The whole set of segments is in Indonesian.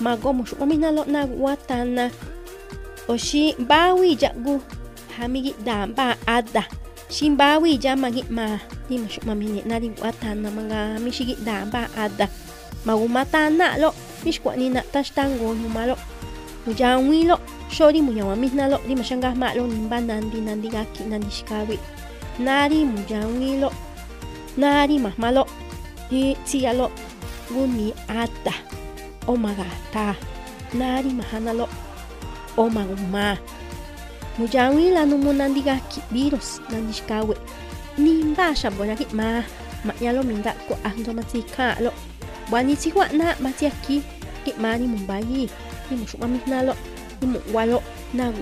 mago mushuminalo na watana oshi bawi jagu hamigi damba ada. Shimbawi jamagi ma di mashumamini nari watana manga mishigi damba ada. Magumatana lo mishkwani na tashtango numalo mujanwilo shori muyawamisnalo di mashanga malo nimba nandi nandi gaki nandi shikawi nari mujanwilo nari mahmalo di tiyalo guni ata omagata nari mahanalo omaguma mujawila numu nandi gaki virus nandi shikawe nimba shabonaki ma manyalo minda ko ahndo matsikalo bwani tihwa na matiaki ki mari mumbayi ni mushumamisnalo ni muwalo na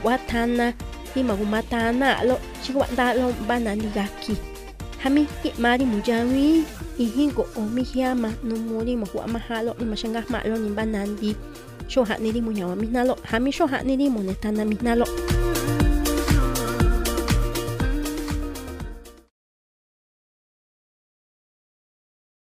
hami ki mari mujawi ihin ko omi hiama no muri mo hua mahalo ni mashanga ma lo ni banandi shoha ni limu nyawa mi nalo hami shoha ni limu netana mi nalo